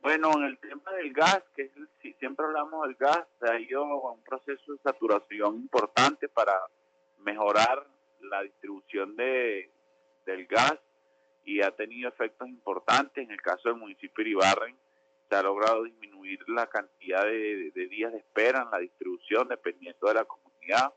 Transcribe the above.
Bueno, en el tema del gas, que si siempre hablamos del gas, se ha ido a un proceso de saturación importante para mejorar la distribución de, del gas y ha tenido efectos importantes. En el caso del municipio de Ibarren, se ha logrado disminuir la cantidad de, días de espera en la distribución dependiendo de la comunidad.